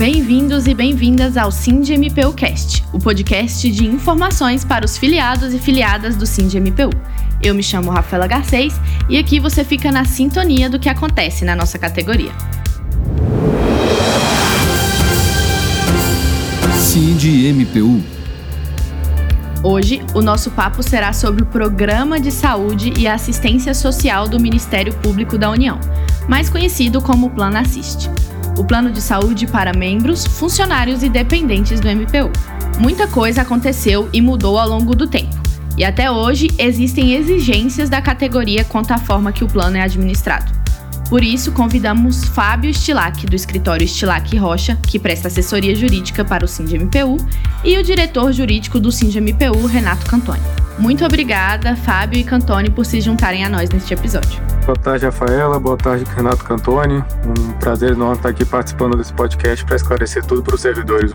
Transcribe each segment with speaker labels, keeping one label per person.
Speaker 1: Bem-vindos e bem-vindas ao Sind MPU Cast, o podcast de informações para os filiados e filiadas do Sind MPU. Eu me chamo Rafaela Garcês e aqui você fica na sintonia do que acontece na nossa categoria.
Speaker 2: Sind MPU.
Speaker 1: Hoje, o nosso papo será sobre o Programa de Saúde e Assistência Social do Ministério Público da União, mais conhecido como Plano Assiste o plano de saúde para membros, funcionários e dependentes do MPU. Muita coisa aconteceu e mudou ao longo do tempo. E até hoje existem exigências da categoria quanto à forma que o plano é administrado. Por isso, convidamos Fábio Stilac, do escritório Stilac Rocha, que presta assessoria jurídica para o SINDMPU, e o diretor jurídico do SINDMPU, Renato Cantoni. Muito obrigada, Fábio e Cantoni, por se juntarem a nós neste episódio.
Speaker 3: Boa tarde, Rafaela. Boa tarde, Renato Cantoni. Um prazer enorme estar aqui participando desse podcast para esclarecer tudo para os servidores.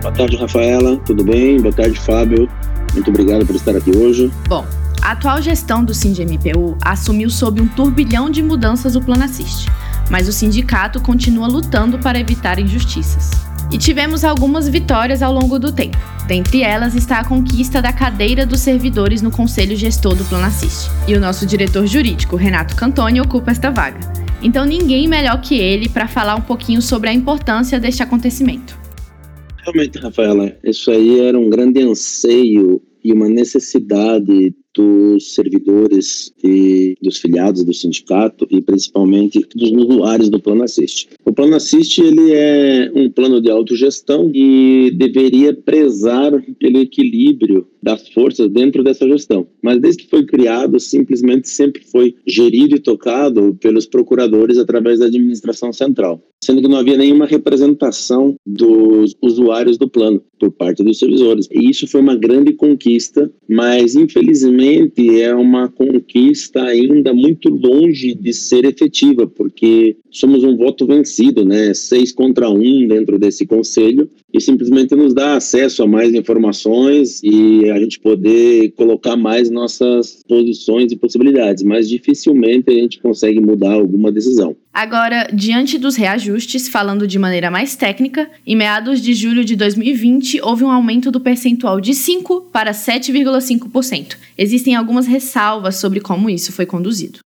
Speaker 4: Boa tarde, Rafaela. Tudo bem? Boa tarde, Fábio. Muito obrigado por estar aqui hoje.
Speaker 1: Bom, a atual gestão do SINDMPU assumiu sob um turbilhão de mudanças o Plano Assiste, mas o sindicato continua lutando para evitar injustiças. E tivemos algumas vitórias ao longo do tempo. Dentre elas está a conquista da cadeira dos servidores no Conselho Gestor do Plano Assiste. E o nosso diretor jurídico, Renato Cantoni, ocupa esta vaga. Então ninguém melhor que ele para falar um pouquinho sobre a importância deste acontecimento.
Speaker 4: Realmente, Rafaela, isso aí era um grande anseio e uma necessidade dos servidores e dos filiados do sindicato e principalmente dos usuários do Plano Assist. O Plano Assist ele é um plano de autogestão e deveria prezar pelo equilíbrio das forças dentro dessa gestão. Mas desde que foi criado, simplesmente sempre foi gerido e tocado pelos procuradores através da administração central, sendo que não havia nenhuma representação dos usuários do plano por parte dos servidores. E isso foi uma grande conquista, mas infelizmente é uma conquista ainda muito longe de ser efetiva, porque somos um voto vencido, né? Seis contra um dentro desse conselho e simplesmente nos dá acesso a mais informações e a gente poder colocar mais nossas posições e possibilidades, mas dificilmente a gente consegue mudar alguma decisão.
Speaker 1: Agora, diante dos reajustes, falando de maneira mais técnica, em meados de julho de 2020 houve um aumento do percentual de 5 para 7,5%. Existem algumas ressalvas sobre como isso foi conduzido.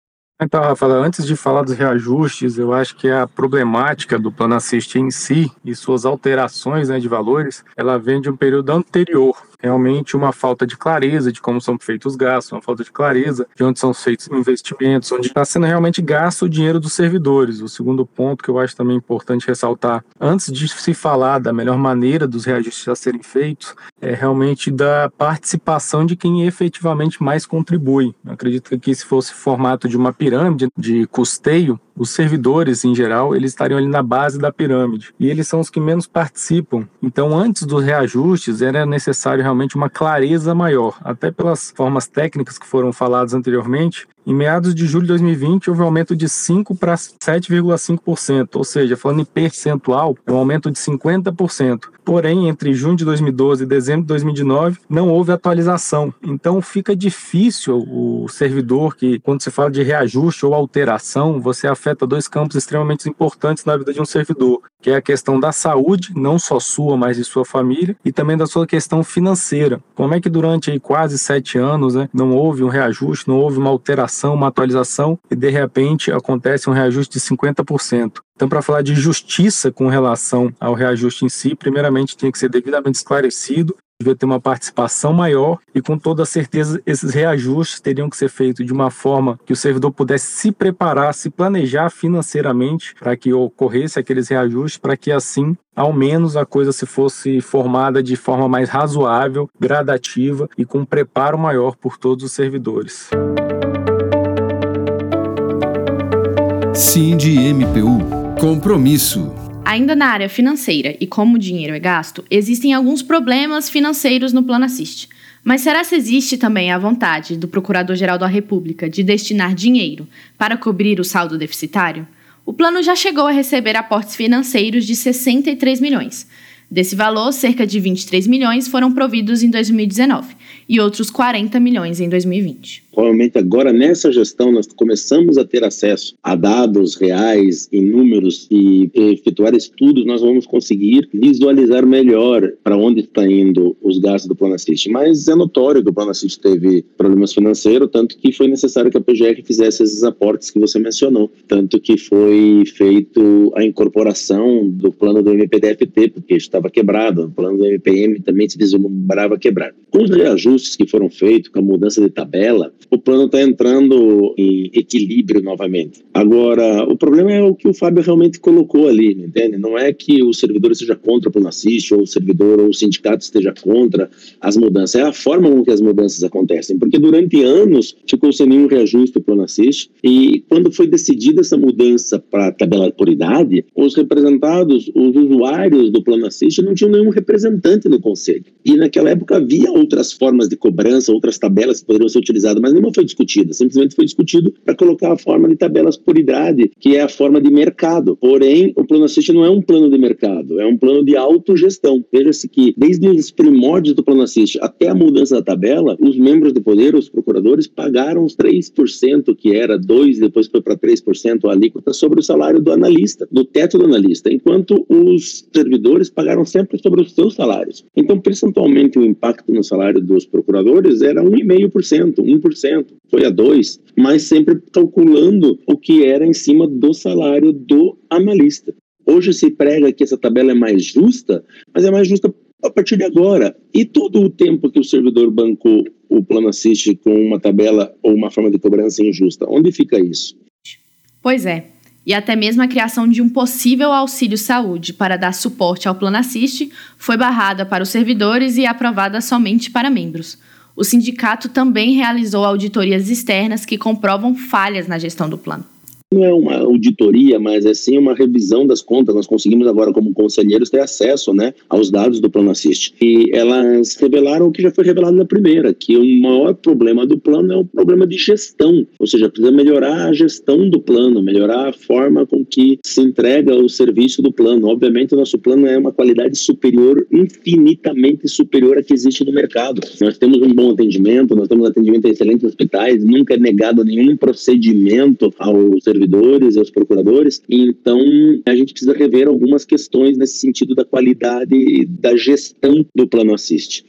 Speaker 3: Então, Rafael, antes de falar dos reajustes, eu acho que a problemática do plano assist em si e suas alterações né, de valores, ela vem de um período anterior realmente uma falta de clareza de como são feitos os gastos, uma falta de clareza de onde são feitos investimentos, onde está sendo realmente gasto o dinheiro dos servidores. O segundo ponto que eu acho também importante ressaltar, antes de se falar da melhor maneira dos reajustes a serem feitos, é realmente da participação de quem efetivamente mais contribui. Eu acredito que se fosse formato de uma pirâmide de custeio, os servidores, em geral, eles estariam ali na base da pirâmide. E eles são os que menos participam. Então, antes dos reajustes, era necessário realmente uma clareza maior, até pelas formas técnicas que foram faladas anteriormente, em meados de julho de 2020, houve um aumento de 5 para 7,5%, ou seja, falando em percentual, é um aumento de 50%. Porém, entre junho de 2012 e dezembro de 2019, não houve atualização. Então, fica difícil o servidor que, quando se fala de reajuste ou alteração, você afeta dois campos extremamente importantes na vida de um servidor, que é a questão da saúde, não só sua, mas de sua família, e também da sua questão financeira. Como é que durante aí, quase sete anos né, não houve um reajuste, não houve uma alteração uma atualização e de repente acontece um reajuste de 50%. Então, para falar de justiça com relação ao reajuste em si, primeiramente tinha que ser devidamente esclarecido, devia ter uma participação maior e com toda certeza esses reajustes teriam que ser feitos de uma forma que o servidor pudesse se preparar, se planejar financeiramente para que ocorresse aqueles reajustes, para que assim ao menos a coisa se fosse formada de forma mais razoável, gradativa e com um preparo maior por todos os servidores.
Speaker 2: Cindy MPU. Compromisso.
Speaker 1: Ainda na área financeira e como o dinheiro é gasto, existem alguns problemas financeiros no Plano Assist. Mas será que existe também a vontade do Procurador-Geral da República de destinar dinheiro para cobrir o saldo deficitário? O plano já chegou a receber aportes financeiros de 63 milhões. Desse valor, cerca de 23 milhões foram providos em 2019 e outros 40 milhões em 2020.
Speaker 4: Provavelmente agora nessa gestão nós começamos a ter acesso a dados reais, em números e efetuar estudos, nós vamos conseguir visualizar melhor para onde está indo os gastos do Plano Assist. Mas é notório que o Plano Assist teve problemas financeiros, tanto que foi necessário que a PGR fizesse esses aportes que você mencionou, tanto que foi feito a incorporação do plano do MPDFT, porque estava quebrado, o plano do MPM também se vislumbrava quebrado. Com os reajustes que foram feitos, com a mudança de tabela, o plano está entrando em equilíbrio novamente. Agora, o problema é o que o Fábio realmente colocou ali, entende? Não é que o servidor esteja contra o plano assist, ou o servidor ou o sindicato esteja contra as mudanças, é a forma com que as mudanças acontecem, porque durante anos ficou sem nenhum reajuste o plano assist, e quando foi decidida essa mudança para a tabela por idade, os representados, os usuários do plano assist não tinham nenhum representante no conselho. E naquela época havia outras formas de cobrança, outras tabelas que poderiam ser utilizadas, mas nenhuma foi discutida. Simplesmente foi discutido para colocar a forma de tabelas por idade, que é a forma de mercado. Porém, o plano assist não é um plano de mercado, é um plano de autogestão. Veja-se que, desde os primórdios do plano assist até a mudança da tabela, os membros de poder, os procuradores, pagaram os 3%, que era 2%, depois foi para 3% a alíquota, sobre o salário do analista, do teto do analista, enquanto os servidores pagaram sempre sobre os seus salários. Então, percentualmente, o impacto no salário dos procuradores era 1,5%, 1%, foi a 2%, mas sempre calculando o que era em cima do salário do analista. Hoje se prega que essa tabela é mais justa, mas é mais justa a partir de agora. E todo o tempo que o servidor bancou o plano assiste com uma tabela ou uma forma de cobrança injusta, onde fica isso?
Speaker 1: Pois é. E até mesmo a criação de um possível auxílio saúde para dar suporte ao Plano Assiste foi barrada para os servidores e aprovada somente para membros. O sindicato também realizou auditorias externas que comprovam falhas na gestão do plano
Speaker 4: não é uma auditoria, mas é sim uma revisão das contas. Nós conseguimos agora, como conselheiros, ter acesso né, aos dados do Plano Assist. E elas revelaram o que já foi revelado na primeira, que o maior problema do plano é o problema de gestão. Ou seja, precisa melhorar a gestão do plano, melhorar a forma com que se entrega o serviço do plano. Obviamente, o nosso plano é uma qualidade superior, infinitamente superior à que existe no mercado. Nós temos um bom atendimento, nós temos atendimento em excelentes hospitais, nunca é negado nenhum procedimento ao serviço servidores aos procuradores. Então, a gente precisa rever algumas questões nesse sentido da qualidade da gestão do Plano Assist.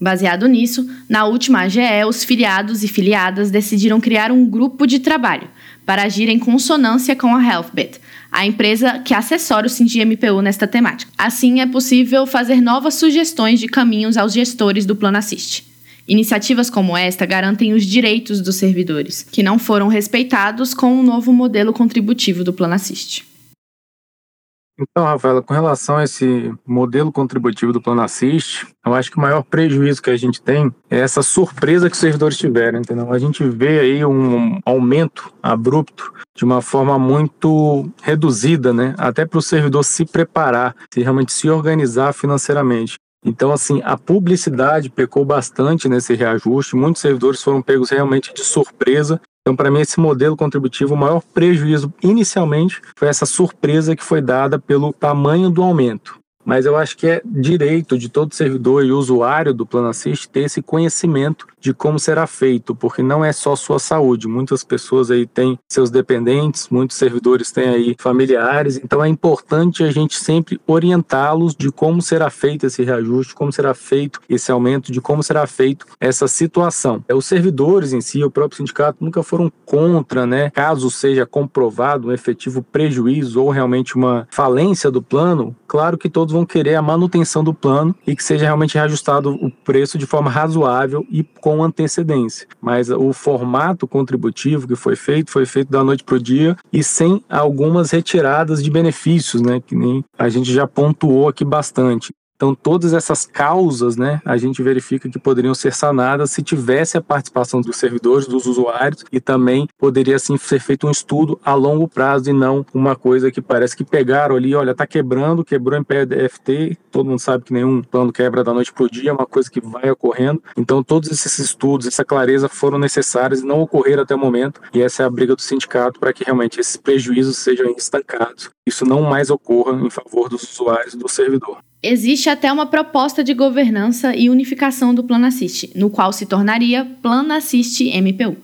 Speaker 1: Baseado nisso, na última AGE, os filiados e filiadas decidiram criar um grupo de trabalho para agir em consonância com a Healthbit, a empresa que assessora o MPU nesta temática. Assim, é possível fazer novas sugestões de caminhos aos gestores do Plano Assist. Iniciativas como esta garantem os direitos dos servidores, que não foram respeitados com o novo modelo contributivo do Plano Assist.
Speaker 3: Então, Rafaela, com relação a esse modelo contributivo do Plano Assist, eu acho que o maior prejuízo que a gente tem é essa surpresa que os servidores tiveram, entendeu? A gente vê aí um aumento abrupto de uma forma muito reduzida, né? Até para o servidor se preparar, se realmente se organizar financeiramente. Então, assim, a publicidade pecou bastante nesse reajuste, muitos servidores foram pegos realmente de surpresa. Então, para mim, esse modelo contributivo, o maior prejuízo inicialmente foi essa surpresa que foi dada pelo tamanho do aumento mas eu acho que é direito de todo servidor e usuário do Plano Assist ter esse conhecimento de como será feito, porque não é só sua saúde. Muitas pessoas aí têm seus dependentes, muitos servidores têm aí familiares, então é importante a gente sempre orientá-los de como será feito esse reajuste, como será feito esse aumento, de como será feito essa situação. É, os servidores em si, o próprio sindicato, nunca foram contra, né? Caso seja comprovado um efetivo prejuízo ou realmente uma falência do plano, claro que todos vão querer a manutenção do plano e que seja realmente reajustado o preço de forma razoável e com antecedência. Mas o formato contributivo que foi feito foi feito da noite para o dia e sem algumas retiradas de benefícios, né, que nem a gente já pontuou aqui bastante. Então, todas essas causas, né, a gente verifica que poderiam ser sanadas se tivesse a participação dos servidores, dos usuários, e também poderia, assim, ser feito um estudo a longo prazo e não uma coisa que parece que pegaram ali, olha, tá quebrando, quebrou em PDFT, todo mundo sabe que nenhum plano quebra da noite para o dia, é uma coisa que vai ocorrendo. Então, todos esses estudos, essa clareza foram necessários e não ocorreram até o momento, e essa é a briga do sindicato para que realmente esses prejuízos sejam estancados, isso não mais ocorra em favor dos usuários e do servidor.
Speaker 1: Existe até uma proposta de governança e unificação do Plano Assist, no qual se tornaria Plano Assist MPU.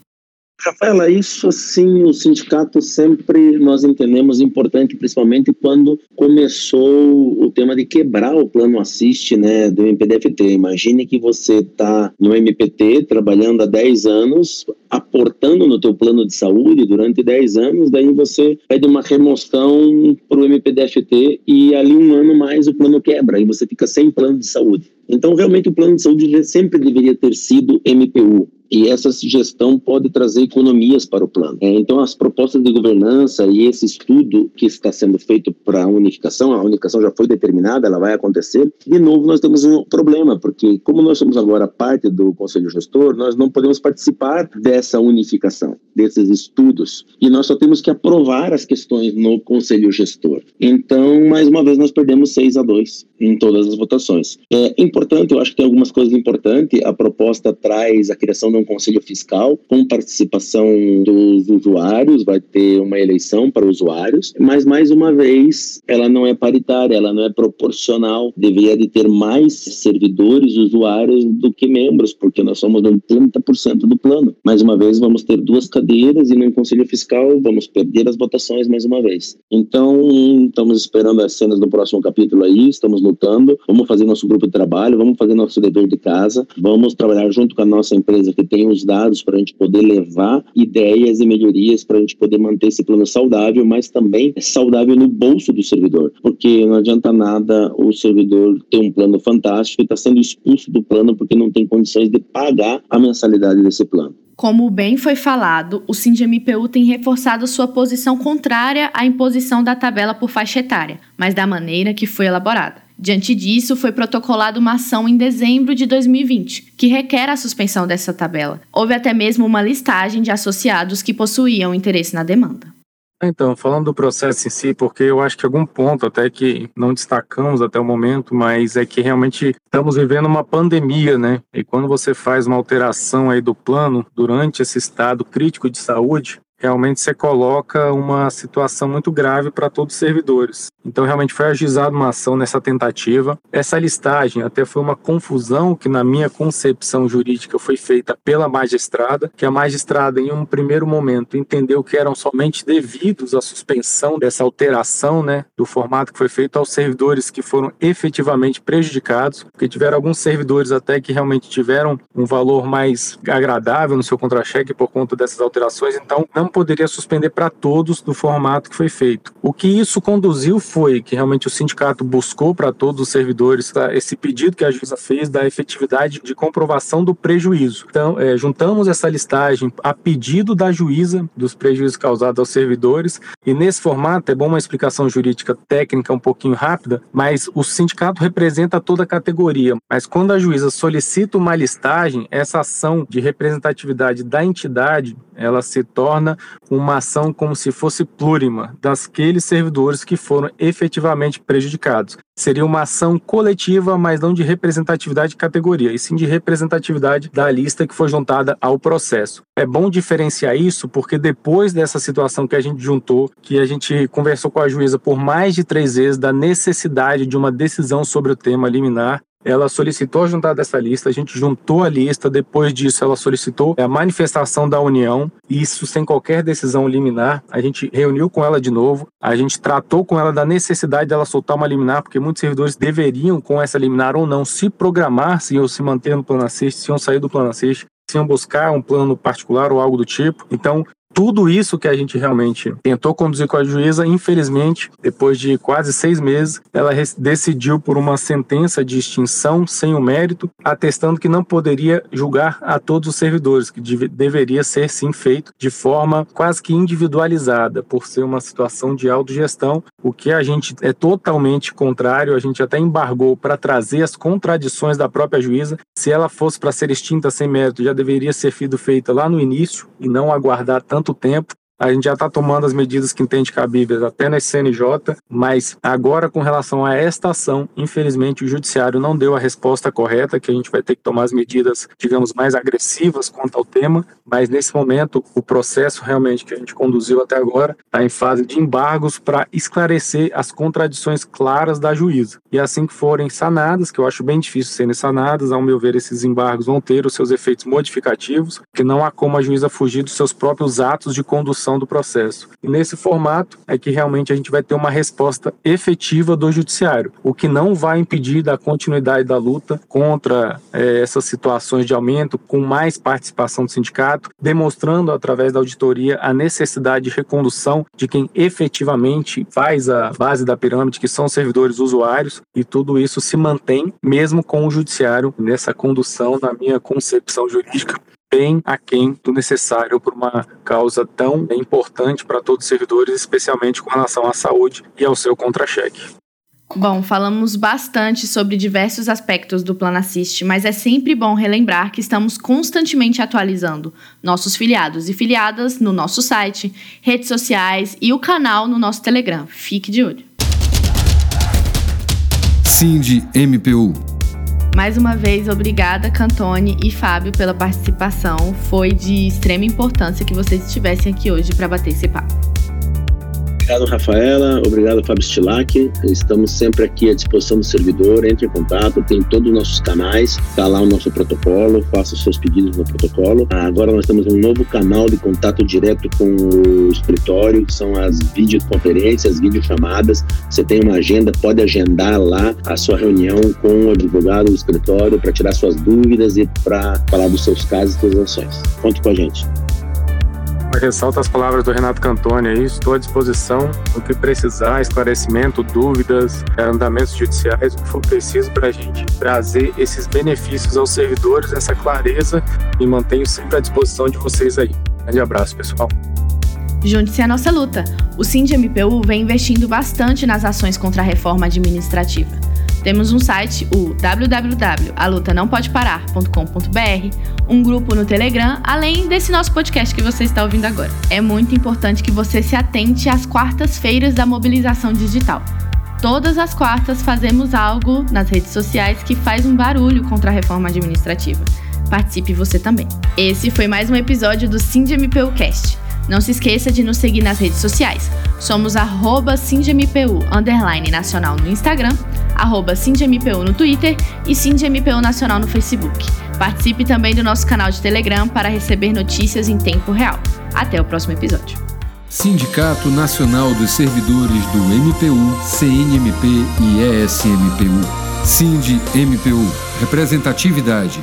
Speaker 4: Rafaela, isso assim, o sindicato sempre nós entendemos importante, principalmente quando começou o tema de quebrar o plano assiste né, do MPDFT. Imagine que você está no MPT trabalhando há 10 anos, aportando no teu plano de saúde durante 10 anos, daí você pede uma remoção para o MPDFT e ali um ano mais o plano quebra e você fica sem plano de saúde. Então, realmente, o plano de saúde sempre deveria ter sido MPU e essa gestão pode trazer economias para o plano. É, então, as propostas de governança e esse estudo que está sendo feito para a unificação, a unificação já foi determinada, ela vai acontecer. De novo, nós temos um problema, porque como nós somos agora parte do Conselho Gestor, nós não podemos participar dessa unificação, desses estudos, e nós só temos que aprovar as questões no Conselho Gestor. Então, mais uma vez, nós perdemos 6 a 2 em todas as votações. É importante, eu acho que tem algumas coisas importantes, a proposta traz a criação um conselho fiscal com participação dos usuários, vai ter uma eleição para usuários, mas mais uma vez ela não é paritária, ela não é proporcional, deveria de ter mais servidores usuários do que membros, porque nós somos 80% do plano. Mais uma vez vamos ter duas cadeiras e no conselho fiscal vamos perder as votações mais uma vez. Então, estamos esperando as cenas do próximo capítulo aí, estamos lutando, vamos fazer nosso grupo de trabalho, vamos fazer nosso dever de casa, vamos trabalhar junto com a nossa empresa que tem os dados para a gente poder levar ideias e melhorias para a gente poder manter esse plano saudável, mas também saudável no bolso do servidor, porque não adianta nada o servidor ter um plano fantástico e está sendo expulso do plano porque não tem condições de pagar a mensalidade desse plano.
Speaker 1: Como bem foi falado, o SINDMPU tem reforçado sua posição contrária à imposição da tabela por faixa etária, mas da maneira que foi elaborada. Diante disso, foi protocolada uma ação em dezembro de 2020, que requer a suspensão dessa tabela. Houve até mesmo uma listagem de associados que possuíam interesse na demanda.
Speaker 3: Então, falando do processo em si, porque eu acho que algum ponto até que não destacamos até o momento, mas é que realmente estamos vivendo uma pandemia, né? E quando você faz uma alteração aí do plano durante esse estado crítico de saúde, realmente você coloca uma situação muito grave para todos os servidores. Então, realmente foi ajuizada uma ação nessa tentativa. Essa listagem até foi uma confusão que, na minha concepção jurídica, foi feita pela magistrada, que a magistrada, em um primeiro momento, entendeu que eram somente devidos à suspensão dessa alteração né, do formato que foi feito aos servidores que foram efetivamente prejudicados, porque tiveram alguns servidores até que realmente tiveram um valor mais agradável no seu contra-cheque por conta dessas alterações, então não poderia suspender para todos do formato que foi feito. O que isso conduziu foi que realmente o sindicato buscou para todos os servidores tá, esse pedido que a juíza fez da efetividade de comprovação do prejuízo. Então, é, juntamos essa listagem a pedido da juíza dos prejuízos causados aos servidores e nesse formato é bom uma explicação jurídica técnica um pouquinho rápida, mas o sindicato representa toda a categoria. Mas quando a juíza solicita uma listagem, essa ação de representatividade da entidade ela se torna uma ação como se fosse plurima daqueles servidores que foram efetivamente prejudicados. Seria uma ação coletiva, mas não de representatividade de categoria, e sim de representatividade da lista que foi juntada ao processo. É bom diferenciar isso porque depois dessa situação que a gente juntou, que a gente conversou com a juíza por mais de três vezes da necessidade de uma decisão sobre o tema liminar, ela solicitou a juntada dessa lista, a gente juntou a lista, depois disso ela solicitou a manifestação da união, isso sem qualquer decisão liminar, a gente reuniu com ela de novo, a gente tratou com ela da necessidade dela soltar uma liminar, porque muitos servidores deveriam com essa liminar ou não se programar, se iam se manter no plano assist, se iam sair do plano assist, se iam buscar um plano particular ou algo do tipo. Então, tudo isso que a gente realmente tentou conduzir com a juíza, infelizmente, depois de quase seis meses, ela decidiu por uma sentença de extinção sem o mérito, atestando que não poderia julgar a todos os servidores, que deveria ser sim feito de forma quase que individualizada, por ser uma situação de autogestão, o que a gente é totalmente contrário, a gente até embargou para trazer as contradições da própria juíza. Se ela fosse para ser extinta sem mérito, já deveria ser sido feita lá no início e não aguardar tanto tanto tempo. A gente já está tomando as medidas que entende cabíveis até na CNJ, mas agora com relação a esta ação, infelizmente o judiciário não deu a resposta correta, que a gente vai ter que tomar as medidas, digamos, mais agressivas quanto ao tema, mas nesse momento o processo realmente que a gente conduziu até agora está em fase de embargos para esclarecer as contradições claras da juíza. E assim que forem sanadas, que eu acho bem difícil serem sanadas, ao meu ver esses embargos vão ter os seus efeitos modificativos, que não há como a juíza fugir dos seus próprios atos de condução do processo. E nesse formato é que realmente a gente vai ter uma resposta efetiva do judiciário, o que não vai impedir da continuidade da luta contra é, essas situações de aumento, com mais participação do sindicato, demonstrando através da auditoria a necessidade de recondução de quem efetivamente faz a base da pirâmide, que são servidores usuários, e tudo isso se mantém mesmo com o judiciário nessa condução, na minha concepção jurídica, bem aquém do necessário para uma causa tão importante para todos os servidores, especialmente com relação à saúde e ao seu contra-cheque.
Speaker 1: Bom, falamos bastante sobre diversos aspectos do Plano Assist, mas é sempre bom relembrar que estamos constantemente atualizando nossos filiados e filiadas no nosso site, redes sociais e o canal no nosso Telegram. Fique de olho.
Speaker 2: Cindy MPU
Speaker 1: mais uma vez, obrigada, Cantone e Fábio, pela participação. Foi de extrema importância que vocês estivessem aqui hoje para bater esse papo.
Speaker 4: Obrigado, Rafaela. Obrigado, Fábio Stilac. Estamos sempre aqui à disposição do servidor. Entre em contato, tem todos os nossos canais. Está lá o nosso protocolo. Faça os seus pedidos no protocolo. Agora nós temos um novo canal de contato direto com o escritório, que são as videoconferências, videochamadas. Você tem uma agenda, pode agendar lá a sua reunião com o advogado do escritório para tirar suas dúvidas e para falar dos seus casos e suas ações. Conte com a gente.
Speaker 3: Ressalto as palavras do Renato Cantoni aí, estou à disposição o que precisar, esclarecimento, dúvidas, andamentos judiciais, o que for preciso para a gente trazer esses benefícios aos servidores, essa clareza e mantenho sempre à disposição de vocês aí. Grande abraço, pessoal.
Speaker 1: Junte-se à nossa luta. O SINDI-MPU vem investindo bastante nas ações contra a reforma administrativa. Temos um site, o www.alutanaopodeparar.com.br, um grupo no Telegram, além desse nosso podcast que você está ouvindo agora. É muito importante que você se atente às quartas-feiras da mobilização digital. Todas as quartas fazemos algo nas redes sociais que faz um barulho contra a reforma administrativa. Participe você também. Esse foi mais um episódio do SindMPUcast. Não se esqueça de nos seguir nas redes sociais. Somos arroba underline nacional no Instagram, arroba no Twitter e SindMPU Nacional no Facebook. Participe também do nosso canal de Telegram para receber notícias em tempo real. Até o próximo episódio.
Speaker 2: Sindicato Nacional dos Servidores do MPU, CNMP e ESMPU. SINDI-MPU. Representatividade